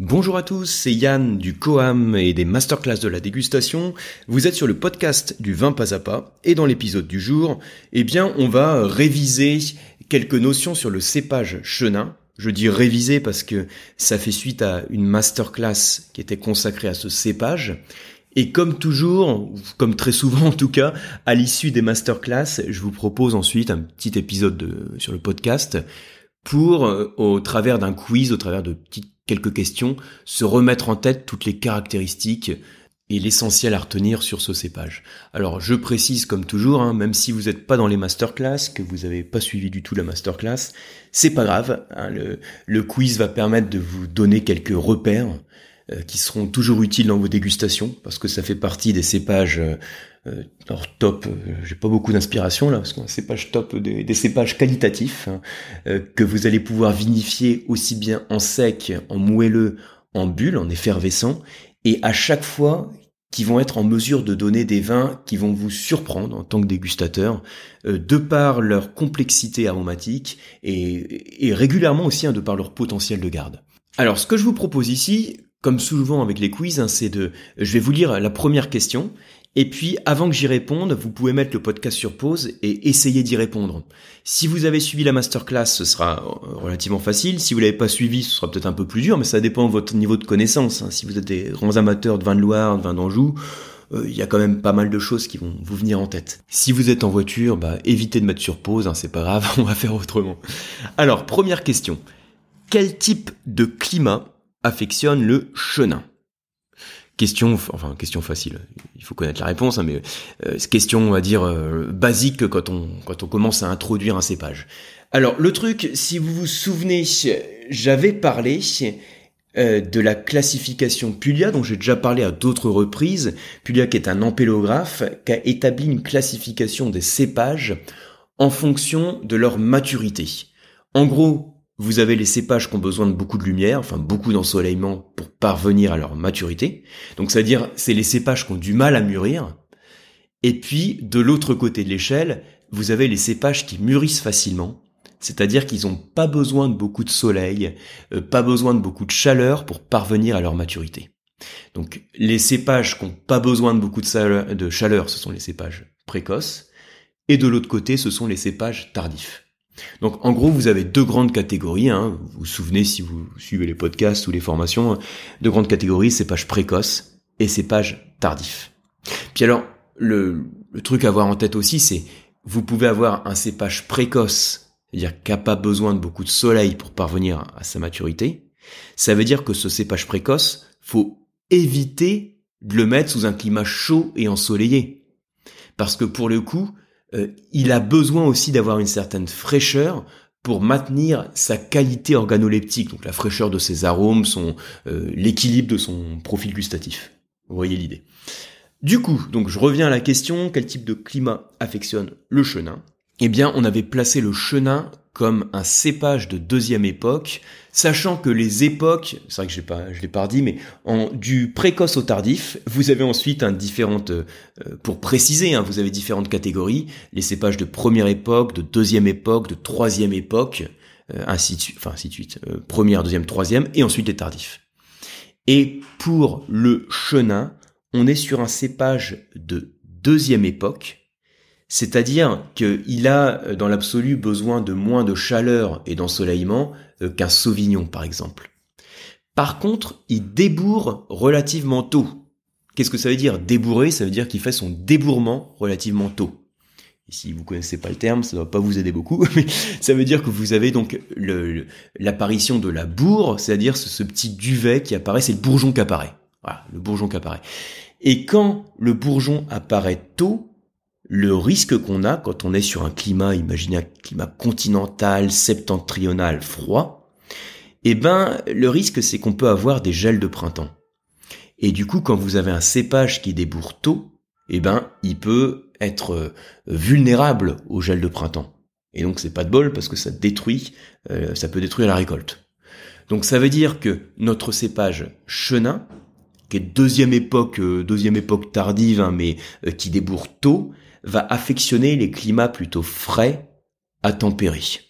Bonjour à tous, c'est Yann du Coam et des masterclass de la dégustation. Vous êtes sur le podcast du vin pas à pas et dans l'épisode du jour, eh bien, on va réviser quelques notions sur le cépage chenin. Je dis réviser parce que ça fait suite à une masterclass qui était consacrée à ce cépage. Et comme toujours, comme très souvent en tout cas, à l'issue des masterclass, je vous propose ensuite un petit épisode sur le podcast pour, euh, au travers d'un quiz, au travers de petites quelques questions, se remettre en tête toutes les caractéristiques et l'essentiel à retenir sur ce cépage. Alors je précise comme toujours, hein, même si vous n'êtes pas dans les masterclass, que vous n'avez pas suivi du tout la masterclass, c'est pas grave. Hein, le, quiz va permettre de vous donner quelques repères euh, qui seront toujours utiles dans vos dégustations, parce que ça fait partie des cépages euh, alors top, euh, j'ai pas beaucoup d'inspiration là, parce qu'on cépage top des, cépages qualitatifs hein, euh, que vous allez pouvoir vinifier aussi bien en sec, en moelleux, en bulle, en effervescent, et à chaque fois qui vont être en mesure de donner des vins qui vont vous surprendre en tant que dégustateur, de par leur complexité aromatique et, et régulièrement aussi hein, de par leur potentiel de garde. Alors ce que je vous propose ici, comme souvent avec les quiz, hein, c'est de, je vais vous lire la première question et puis, avant que j'y réponde, vous pouvez mettre le podcast sur pause et essayer d'y répondre. Si vous avez suivi la masterclass, ce sera euh, relativement facile. Si vous l'avez pas suivi, ce sera peut-être un peu plus dur, mais ça dépend de votre niveau de connaissance. Hein. Si vous êtes des grands amateurs de vin de Loire, de vin d'Anjou, euh, il y a quand même pas mal de choses qui vont vous venir en tête. Si vous êtes en voiture, bah, évitez de mettre sur pause, hein, c'est pas grave, on va faire autrement. Alors, première question. Quel type de climat affectionne le chenin? Question, enfin question facile, il faut connaître la réponse, hein, mais euh, question on va dire euh, basique quand on quand on commence à introduire un cépage. Alors le truc, si vous vous souvenez, j'avais parlé euh, de la classification Puglia, dont j'ai déjà parlé à d'autres reprises. Puglia qui est un ampélographe, qui a établi une classification des cépages en fonction de leur maturité. En gros, vous avez les cépages qui ont besoin de beaucoup de lumière, enfin beaucoup d'ensoleillement pour parvenir à leur maturité. Donc c'est-à-dire c'est les cépages qui ont du mal à mûrir. Et puis de l'autre côté de l'échelle, vous avez les cépages qui mûrissent facilement, c'est-à-dire qu'ils n'ont pas besoin de beaucoup de soleil, euh, pas besoin de beaucoup de chaleur pour parvenir à leur maturité. Donc les cépages qui n'ont pas besoin de beaucoup de, de chaleur, ce sont les cépages précoces, et de l'autre côté, ce sont les cépages tardifs. Donc en gros, vous avez deux grandes catégories. Hein. Vous vous souvenez si vous suivez les podcasts ou les formations, deux grandes catégories, cépages précoces et cépages tardifs. Puis alors, le, le truc à avoir en tête aussi, c'est vous pouvez avoir un cépage précoce, c'est-à-dire qui n'a pas besoin de beaucoup de soleil pour parvenir à sa maturité. Ça veut dire que ce cépage précoce, faut éviter de le mettre sous un climat chaud et ensoleillé. Parce que pour le coup, euh, il a besoin aussi d'avoir une certaine fraîcheur pour maintenir sa qualité organoleptique, donc la fraîcheur de ses arômes, son euh, l'équilibre de son profil gustatif. Vous voyez l'idée. Du coup, donc je reviens à la question, quel type de climat affectionne le chenin? Eh bien, on avait placé le chenin comme un cépage de deuxième époque, sachant que les époques, c'est vrai que j'ai pas, je l'ai pas dit, mais en, du précoce au tardif, vous avez ensuite un différentes, euh, pour préciser, hein, vous avez différentes catégories, les cépages de première époque, de deuxième époque, de troisième époque, euh, ainsi de suite, enfin ainsi de suite, euh, première, deuxième, troisième, et ensuite les tardifs. Et pour le chenin, on est sur un cépage de deuxième époque, c'est-à-dire qu'il a euh, dans l'absolu besoin de moins de chaleur et d'ensoleillement euh, qu'un sauvignon par exemple. Par contre, il débourre relativement tôt. Qu'est-ce que ça veut dire débourrer? Ça veut dire qu'il fait son débourrement relativement tôt. Et si vous connaissez pas le terme, ça ne va pas vous aider beaucoup, mais ça veut dire que vous avez donc l'apparition de la bourre, c'est-à-dire ce, ce, petit duvet qui apparaît, c'est le bourgeon qui apparaît. Voilà, le bourgeon qui apparaît. Et quand le bourgeon apparaît tôt, le risque qu'on a quand on est sur un climat, imaginez un climat continental, septentrional, froid, eh ben, le risque c'est qu'on peut avoir des gels de printemps. Et du coup, quand vous avez un cépage qui débourre tôt, eh ben, il peut être euh, vulnérable au gel de printemps. Et donc c'est pas de bol parce que ça détruit, euh, ça peut détruire la récolte. Donc ça veut dire que notre cépage chenin, qui est deuxième époque, euh, deuxième époque tardive, hein, mais qui débourre tôt, va affectionner les climats plutôt frais à tempérés.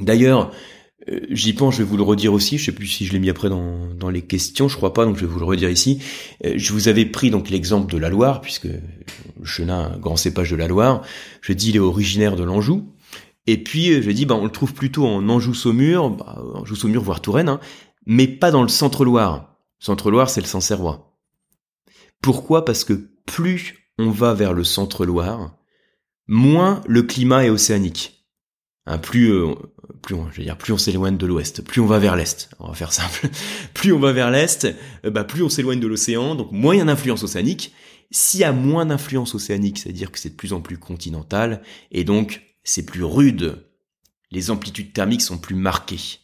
D'ailleurs, Euh, j'y pense, je vais vous le redire aussi. Je sais plus si je l'ai mis après dans, dans les questions, je crois pas, donc je vais vous le redire ici. Euh, je vous avais pris donc l'exemple de la Loire, puisque chenin, grand cépage de la Loire. Je dis il est originaire de l'Anjou. Et puis euh, je dis bah on le trouve plutôt en Anjou-Saumur, bah, Anjou-Saumur voire Touraine, hein, mais pas dans le centre-Loire. Centre-Loire, c'est le Sancerrois. Pourquoi? Parce que plus on va vers le centre-Loire, moins le climat est océanique. Hein, plus euh, plus on s'éloigne de l'ouest, plus on va vers l'est. On va faire simple. plus on va vers l'est, euh, bah plus on s'éloigne de l'océan, donc moins il y a d'influence océanique. S'il y a moins d'influence océanique, c'est-à-dire que c'est de plus en plus continental, et donc c'est plus rude. Les amplitudes thermiques sont plus marquées.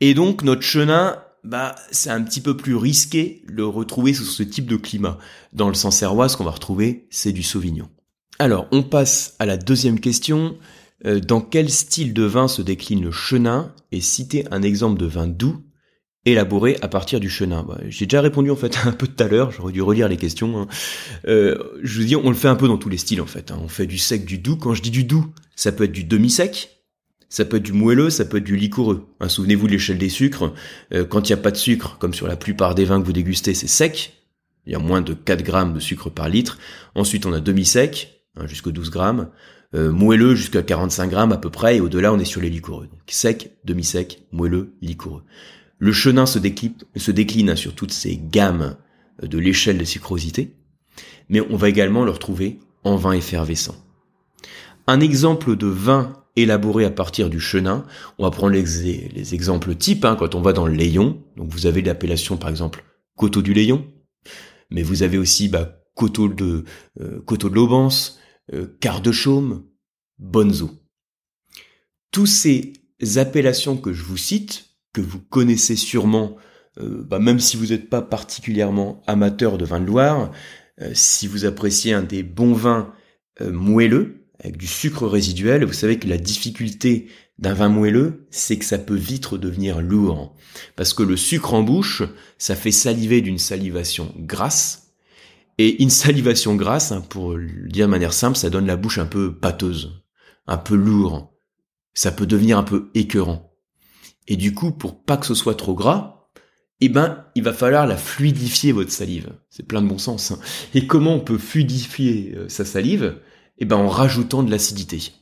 Et donc notre chenin, bah c'est un petit peu plus risqué le retrouver sous ce type de climat. Dans le Sancerrois, ce qu'on va retrouver, c'est du Sauvignon. Alors, on passe à la deuxième question. Euh, dans quel style de vin se décline le chenin? Et citer un exemple de vin doux élaboré à partir du chenin. Bah, j'ai déjà répondu en fait un peu tout à l'heure, j'aurais dû relire les questions. Hein. Euh, je veux dire, on le fait un peu dans tous les styles en fait. Hein. On fait du sec, du doux. Quand je dis du doux, ça peut être du demi-sec, ça peut être du moelleux, ça peut être du liquoreux. Hein, Souvenez-vous de l'échelle des sucres. Euh, quand il n'y a pas de sucre, comme sur la plupart des vins que vous dégustez, c'est sec. Il y a moins de 4 grammes de sucre par litre. Ensuite, on a demi-sec, hein, jusqu'à 12 grammes euh, moelleux jusqu'à 45 grammes à peu près, et au-delà on est sur les liquoreux. Donc sec, demi-sec, moelleux, liquoreux. Le chenin se décline, se décline sur toutes ces gammes de l'échelle de sucrosité, mais on va également le retrouver en vin effervescent. Un exemple de vin élaboré à partir du chenin, on va prendre les, les exemples types hein, quand on va dans le Layon. Donc vous avez l'appellation par exemple coteau du Layon, mais vous avez aussi bah, coteau de euh, de l'Aubance, euh, quart de chaume, bonzo. Tous ces appellations que je vous cite, que vous connaissez sûrement, euh, bah même si vous n'êtes pas particulièrement amateur de vin de Loire, euh, si vous appréciez un des bons vins moelleux, avec du sucre résiduel, vous savez que la difficulté d'un vin moelleux, c'est que ça peut vite devenir lourd. Parce que le sucre en bouche, ça fait saliver d'une salivation grasse, et une salivation grasse, hein, pour le dire de manière simple, ça donne la bouche un peu pâteuse, un peu lourd. Ça peut devenir un peu écœurant. Et du coup, pour pas que ce soit trop gras, eh ben, il va falloir la fluidifier votre salive. C'est plein de bon sens. Hein. Et comment on peut fluidifier euh, sa salive? Eh ben, en rajoutant de l'acidité.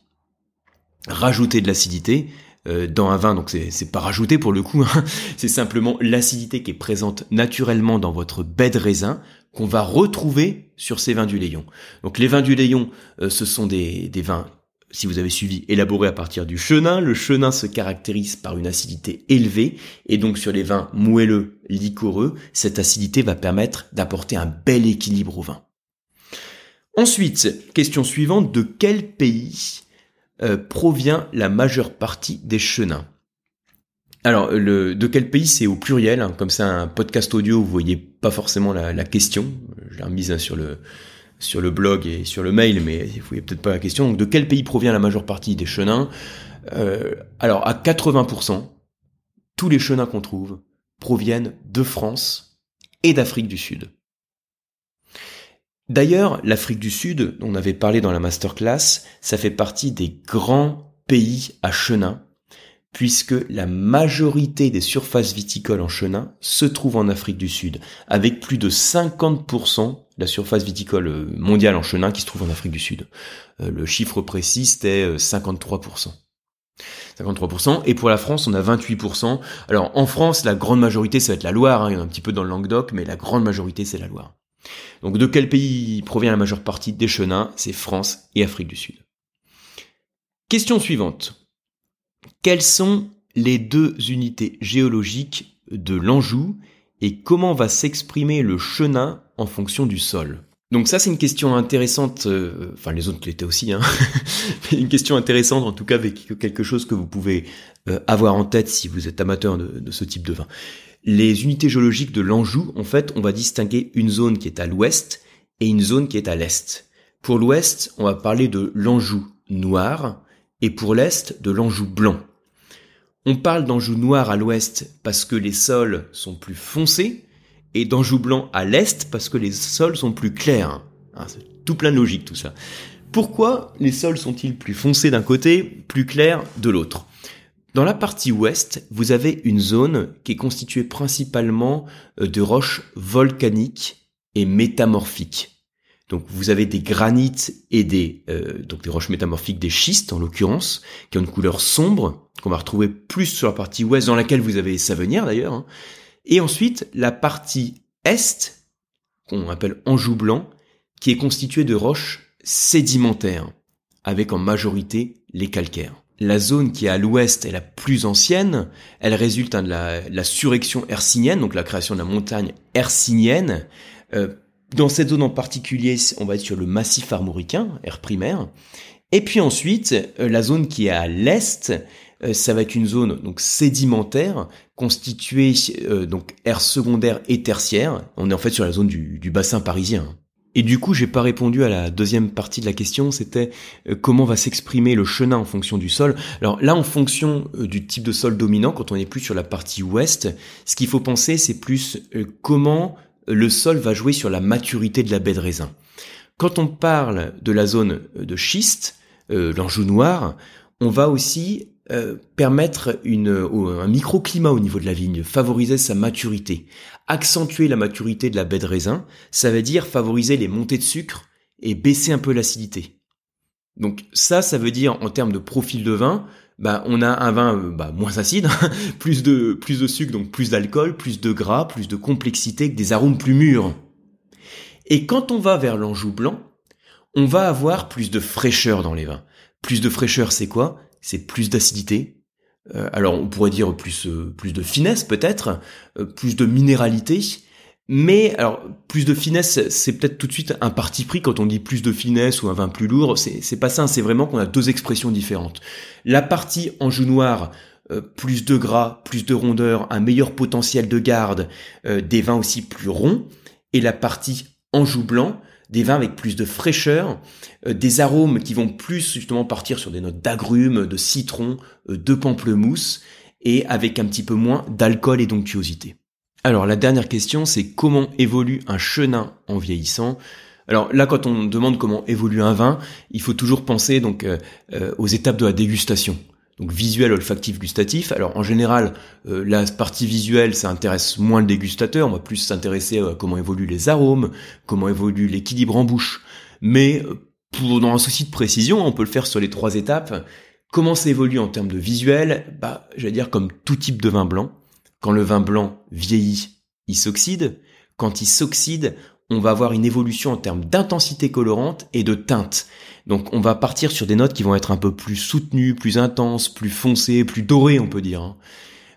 Rajouter de l'acidité, euh, dans un vin, donc c'est pas rajouté pour le coup, hein. c'est simplement l'acidité qui est présente naturellement dans votre baie de raisin qu'on va retrouver sur ces vins du Léon. Donc les vins du Léon, euh, ce sont des, des vins si vous avez suivi, élaborés à partir du chenin. Le chenin se caractérise par une acidité élevée, et donc sur les vins moelleux, liquoreux, cette acidité va permettre d'apporter un bel équilibre au vin. Ensuite, question suivante, de quel pays euh, provient la majeure partie des chenins? Alors, de quel pays c'est au pluriel, hein, comme ça un podcast audio, vous voyez pas forcément la, question. Je l'ai remise hein, sur le sur le blog et sur le mail, mais vous voyez peut-être pas la question. Donc, de quel pays provient la majeure partie des chenins? Euh, Alors, à 80%, tous les chenins qu'on trouve proviennent de France et d'Afrique du Sud. D'ailleurs, l'Afrique du Sud, on avait parlé dans la masterclass, ça fait partie des grands pays à chenin, puisque la majorité des surfaces viticoles en chenin se trouvent en Afrique du Sud, avec plus de 50% de la surface viticole euh, mondiale en chenin qui se trouve en Afrique du Sud. Euh, le chiffre précis, c'était 53%. Euh, 53%. Et pour la France, on a 28%. Alors en France, la grande majorité, ça va être la Loire. Hein. il y en a un petit peu dans le Languedoc, mais la grande majorité, c'est la Loire. Donc de quel pays provient la majeure partie des chenins? C'est France et Afrique du Sud. Question suivante. Quelles sont les deux unités géologiques de l'Anjou et comment va s'exprimer le chenin en fonction du sol? Donc ça c'est une question intéressante, euh, enfin les autres l'étaient aussi, hein. une question intéressante en tout cas avec quelque chose que vous pouvez euh, avoir en tête si vous êtes amateur de ce type de vin. Les unités géologiques de l'Anjou, en fait, on va distinguer une zone qui est à l'ouest et une zone qui est à l'est. Pour l'ouest, on va parler de l'Anjou noir et pour l'est de l'Anjou blanc. On parle d'Anjou noir à l'ouest parce que les sols sont plus foncés et d'Anjou blanc à l'est parce que les sols sont plus clairs. Ah, c'est tout plein de logique tout ça. Pourquoi les sols sont-ils plus foncés d'un côté, plus clairs de l'autre? Dans la partie ouest, vous avez une zone qui est constituée principalement euh, de roches volcaniques et métamorphiques. Donc vous avez des granites et des euh, donc des roches métamorphiques, des schistes en l'occurrence, qui ont une couleur sombre qu'on va retrouver plus sur la partie ouest dans laquelle vous avez Savenière d'ailleurs. Hein. Et ensuite la partie est qu'on appelle Anjou blanc, qui est constituée de roches sédimentaires avec en majorité les calcaires. La zone qui est à l'ouest est la plus ancienne. Elle résulte hein, de la, surrection hercynienne, donc la création de la montagne hercynienne. Euh, dans cette zone en particulier, on va être sur le massif armoricain, air primaire. Et puis ensuite, euh, la zone qui est à l'est, euh, ça va être une zone donc sédimentaire constituée euh, donc air secondaire et tertiaire. On est en fait sur la zone du bassin parisien. Et du coup, j'ai pas répondu à la deuxième partie de la question, c'était comment va s'exprimer le chenin en fonction du sol. Alors là, en fonction du type de sol dominant, quand on est plus sur la partie ouest, ce qu'il faut penser, c'est plus comment le sol va jouer sur la maturité de la baie de raisin. Quand on parle de la zone de schiste, euh, noir, on va aussi euh, permettre une, un microclimat au niveau de la vigne, favoriser sa maturité. Accentuer la maturité de la baie de raisin, ça veut dire favoriser les montées de sucre et baisser un peu l'acidité. Donc ça, ça veut dire en termes de profil de vin, bah, on a un vin euh, bah, moins acide, plus de plus de sucre, donc plus d'alcool, plus de gras, plus de complexité, des arômes plus mûrs. Et quand on va vers l'Anjou blanc, on va avoir plus de fraîcheur dans les vins. Plus de fraîcheur, c'est quoi? C'est plus d'acidité. Euh, alors on pourrait dire plus euh, plus de finesse peut-être, plus de minéralité, mais alors plus de finesse, c'est peut-être tout de suite un parti pris quand on dit plus de finesse ou un vin plus lourd. C'est pas ça, c'est vraiment qu'on a deux expressions différentes. La partie en joue noir, euh, plus de gras, plus de rondeur, un meilleur potentiel de garde, euh, des vins aussi plus ronds, et la partie en joue blanc, des vins avec plus de fraîcheur, euh, des arômes qui vont plus justement partir sur des notes d'agrumes, de citron, de pamplemousse, et avec un petit peu moins d'alcool et d'onctuosité. Alors la dernière question, c'est comment évolue un chenin en vieillissant? Alors là, quand on demande comment évolue un vin, il faut toujours penser donc euh, euh, aux étapes de la dégustation. Donc visuel, olfactif, gustatif. Alors en général, euh, la partie visuelle, ça intéresse moins le dégustateur. On va plus s'intéresser à comment évoluent les arômes, comment évolue l'équilibre en bouche. Mais pour dans un souci de précision, on peut le faire sur les trois étapes. Comment ça évolue en termes de visuel? Bah, j'allais dire comme tout type de vin blanc. Quand le vin blanc vieillit, il s'oxyde. Quand il s'oxyde, on va avoir une évolution en termes d'intensité colorante et de teinte. Donc on va partir sur des notes qui vont être un peu plus soutenues, plus intenses, plus foncées, plus dorées on peut dire. Hein.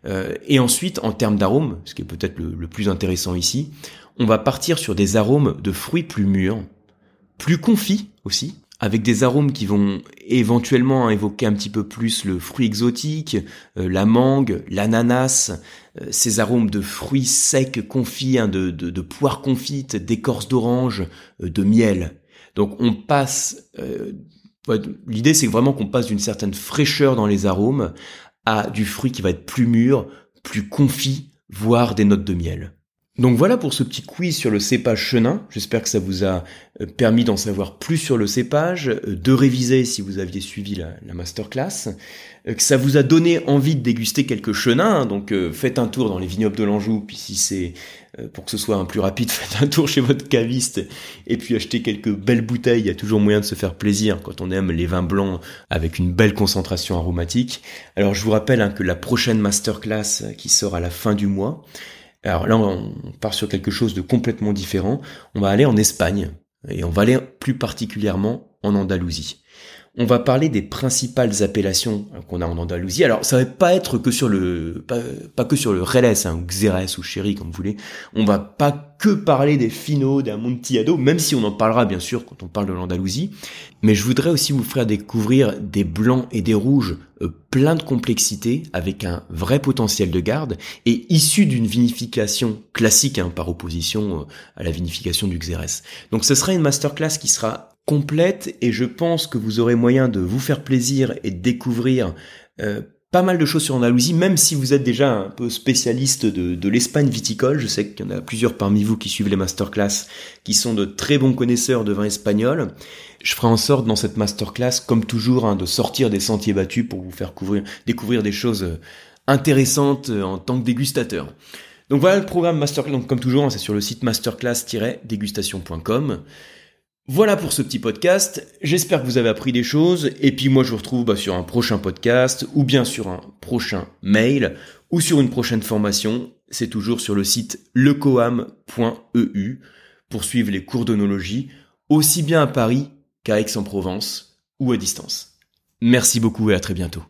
Euh, et ensuite en termes d'arômes, ce qui est peut-être le, plus intéressant ici, on va partir sur des arômes de fruits plus mûrs, plus confits aussi, avec des arômes qui vont éventuellement évoquer un petit peu plus le fruit exotique, euh, la mangue, l'ananas, euh, ces arômes de fruits secs confits, hein, de, poires confites, d'écorce d'orange, euh, de miel. Donc on passe, l'idée c'est vraiment qu'on passe d'une certaine fraîcheur dans les arômes à du fruit qui va être plus mûr, plus confit, voire des notes de miel. Donc voilà pour ce petit quiz sur le cépage chenin. J'espère que ça vous a euh, permis d'en savoir plus sur le cépage, euh, de réviser si vous aviez suivi la, la masterclass, euh, que ça vous a donné envie de déguster quelques chenins. Donc faites un tour dans les vignobles de l'Anjou, puis si c'est pour que ce soit un plus rapide, faites un tour chez votre caviste et puis achetez quelques belles bouteilles. Il y a toujours moyen de se faire plaisir quand on aime les vins blancs avec une belle concentration aromatique. Alors je vous rappelle hein, que la prochaine masterclass qui sort à la fin du mois, alors là, on part sur quelque chose de complètement différent. On va aller en Espagne et on va aller plus particulièrement en Andalousie on va parler des principales appellations qu'on a en Andalousie. Alors, ça va pas être que sur le, pas, que sur le Reles, hein, ou Xérès, ou Chéri, comme vous voulez. On va pas que parler des Fino, des Amontillado, même si on en parlera, bien sûr, quand on parle de l'Andalousie. Mais je voudrais aussi vous faire découvrir des blancs et des rouges euh, plein de complexité, avec un vrai potentiel de garde, et issus d'une vinification classique, hein, par opposition euh, à la vinification du Xérès. Donc ce sera une masterclass qui sera complète et je pense que vous aurez moyen de vous faire plaisir et découvrir euh, pas mal de choses sur Andalousie, même si vous êtes déjà un peu spécialiste de, de l'Espagne viticole. Je sais qu'il y en a plusieurs parmi vous qui suivent les masterclass, qui sont de très bons connaisseurs de vin espagnol. Je ferai en sorte dans cette masterclass, comme toujours, hein, de sortir des sentiers battus pour vous faire couvrir, découvrir des choses euh, intéressantes euh, en tant que dégustateur. Donc voilà le programme masterclass. Donc comme toujours, hein, c'est sur le site masterclass-dégustation.com. Voilà pour ce petit podcast. J'espère que vous avez appris des choses. Et puis moi, je vous retrouve bah, sur un prochain podcast ou bien sur un prochain mail ou sur une prochaine formation. C'est toujours sur le site lecoam.eu pour suivre les cours d'onologie, aussi bien à Paris qu'à Aix-en-Provence ou à distance. Merci beaucoup et à très bientôt.